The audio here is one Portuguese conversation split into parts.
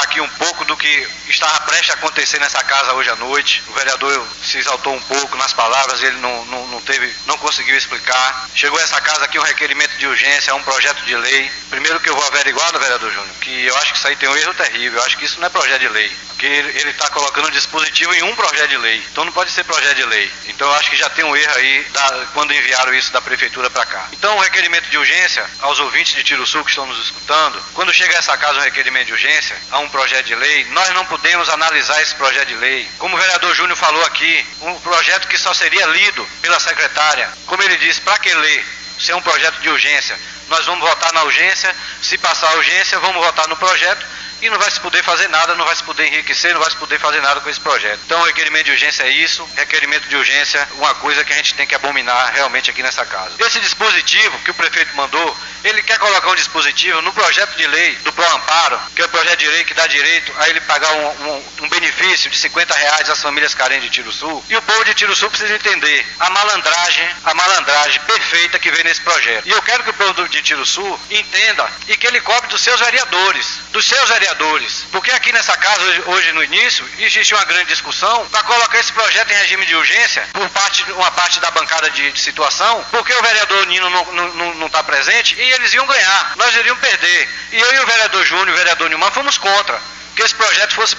explicar aqui um pouco do que estava prestes a acontecer nessa casa hoje à noite. O vereador se exaltou um pouco nas palavras, ele não, não, não teve, não conseguiu explicar. Chegou a essa casa aqui um requerimento de urgência, um projeto de lei. Primeiro que eu vou averiguar, vereador Júnior, que eu acho que isso aí tem um erro terrível. Eu acho que isso não é projeto de lei. Porque ele está colocando um dispositivo em um projeto de lei. Então não pode ser projeto de lei. Então eu acho que já tem um erro aí da, quando enviaram isso da prefeitura para cá. Então o requerimento de urgência aos ouvintes de Tiro Sul que estão nos escutando, quando chega a essa casa um requerimento de urgência a um projeto de lei, nós não podemos analisar esse projeto de lei. Como o vereador Júnior falou aqui, um projeto que só seria lido pela secretária. Como ele disse, para que ler? Se é um projeto de urgência, nós vamos votar na urgência. Se passar a urgência, vamos votar no projeto e não vai se poder fazer nada, não vai se poder enriquecer, não vai se poder fazer nada com esse projeto. Então, requerimento de urgência é isso, requerimento de urgência, uma coisa que a gente tem que abominar realmente aqui nessa casa. Esse dispositivo que o prefeito mandou, ele quer colocar um dispositivo no projeto de lei do Pro Amparo, que é o projeto de lei que dá direito a ele pagar um, um, um benefício de 50 reais às famílias carentes de Tiro Sul. E o povo de Tiro Sul precisa entender a malandragem, a malandragem perfeita que vem nesse projeto. E eu quero que o povo de Tiro Sul entenda e que ele cobre dos seus vereadores, dos seus vereadores. Porque aqui nessa casa, hoje, no início, existe uma grande discussão para colocar esse projeto em regime de urgência por parte uma parte da bancada de, de situação, porque o vereador Nino não está presente e eles iam ganhar, nós iríamos perder. E eu e o vereador Júnior e o vereador Nilman fomos contra que esse projeto fosse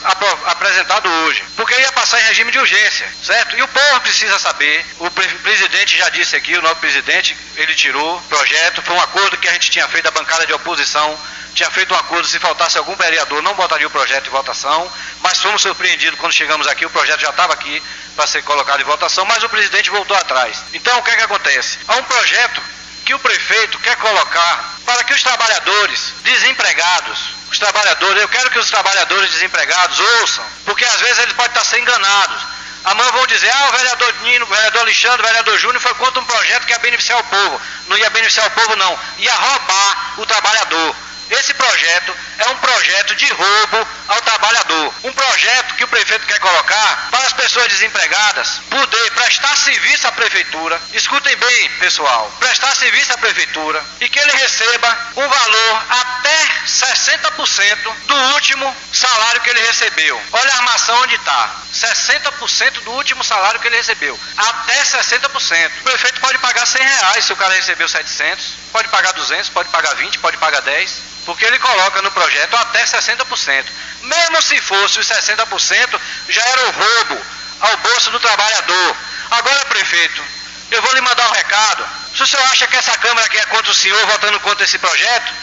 apresentado hoje, porque ia passar em regime de urgência, certo? E o povo precisa saber, o pre presidente já disse aqui, o novo presidente, ele tirou o projeto, foi um acordo que a gente tinha feito, a bancada de oposição tinha feito um acordo, se faltasse algum vereador, não botaria o projeto em votação, mas fomos surpreendidos quando chegamos aqui, o projeto já estava aqui para ser colocado em votação, mas o presidente voltou atrás. Então, o que é que acontece? Há um projeto que o prefeito quer colocar para que os trabalhadores desempregados, os trabalhadores, eu quero que os trabalhadores desempregados ouçam, porque às vezes eles podem estar sendo enganados. Amanhã vão dizer, ah, o vereador Nino, o vereador Alexandre, o vereador Júnior foi contra um projeto que ia beneficiar o povo. Não ia beneficiar o povo, não. Ia roubar o trabalhador. Esse projeto é projeto de roubo ao trabalhador. Um projeto que o prefeito quer colocar para as pessoas desempregadas poder prestar serviço à prefeitura. Escutem bem, pessoal, prestar serviço à prefeitura e que ele receba um valor até 60% do último salário que ele recebeu. Olha a armação onde está. 60% do último salário que ele recebeu. Até 60%. O prefeito pode pagar 100 reais se o cara recebeu 700. Pode pagar 200, pode pagar 20, pode pagar 10. Porque ele coloca no projeto até 60%. Mesmo se fosse os 60%, já era o roubo ao bolso do trabalhador. Agora, prefeito, eu vou lhe mandar um recado. Se o senhor acha que essa Câmara aqui é contra o senhor, votando contra esse projeto,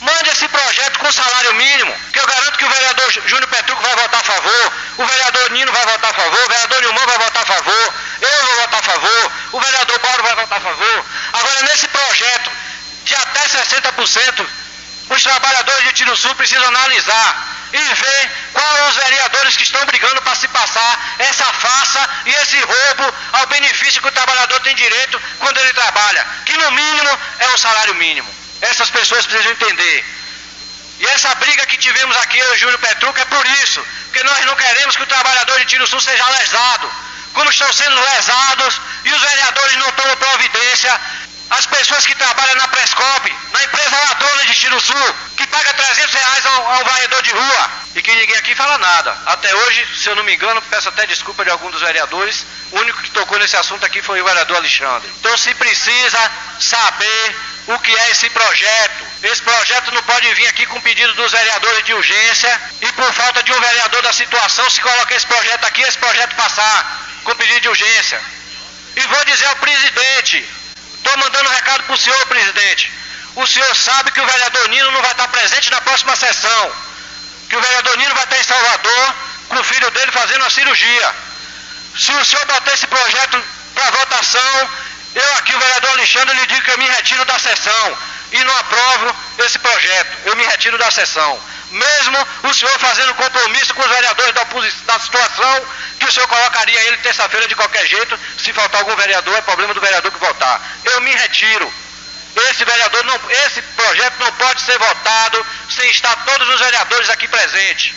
mande esse projeto com salário mínimo, que eu garanto que o vereador Júnior Petruco vai votar a favor, o vereador Nino vai votar a favor, o vereador Nilmão vai votar a favor, eu vou votar a favor, o vereador Paulo vai votar a favor. Agora, nesse projeto de até 60%, os trabalhadores de Tiro Sul precisam analisar e ver quais os vereadores que estão brigando para se passar essa farsa e esse roubo ao benefício que o trabalhador tem direito quando ele trabalha, que no mínimo é um salário mínimo. Essas pessoas precisam entender. E essa briga que tivemos aqui, eu e o Júlio Petruca, é por isso, porque nós não queremos que o trabalhador de Tiro Sul seja lesado, como estão sendo lesados e os vereadores não tomam providência as pessoas que trabalham na Prescop, na empresa ladrona de Tiro Sul, que paga 300 reais ao, ao varredor de rua e que ninguém aqui fala nada. Até hoje, se eu não me engano, peço até desculpa de algum dos vereadores, o único que tocou nesse assunto aqui foi o vereador Alexandre. Então se precisa saber o que é esse projeto. Esse projeto não pode vir aqui com pedido dos vereadores de urgência e por falta de um vereador da situação, se colocar esse projeto aqui, esse projeto passar com pedido de urgência. E vou dizer ao presidente, Estou mandando um recado para o senhor, presidente. O senhor sabe que o vereador Nino não vai estar presente na próxima sessão. Que o vereador Nino vai estar em Salvador com o filho dele fazendo uma cirurgia. Se o senhor botar esse projeto para votação, eu aqui, o vereador Alexandre, lhe digo que eu me retiro da sessão e não aprovo esse projeto. Eu me retiro da sessão. Mesmo o senhor fazendo compromisso com os vereadores da, da situação, que o senhor colocaria ele terça-feira de qualquer jeito, se faltar algum vereador, é problema do vereador que votar. Eu me retiro. Esse vereador não, esse projeto não pode ser votado sem estar todos os vereadores aqui presentes.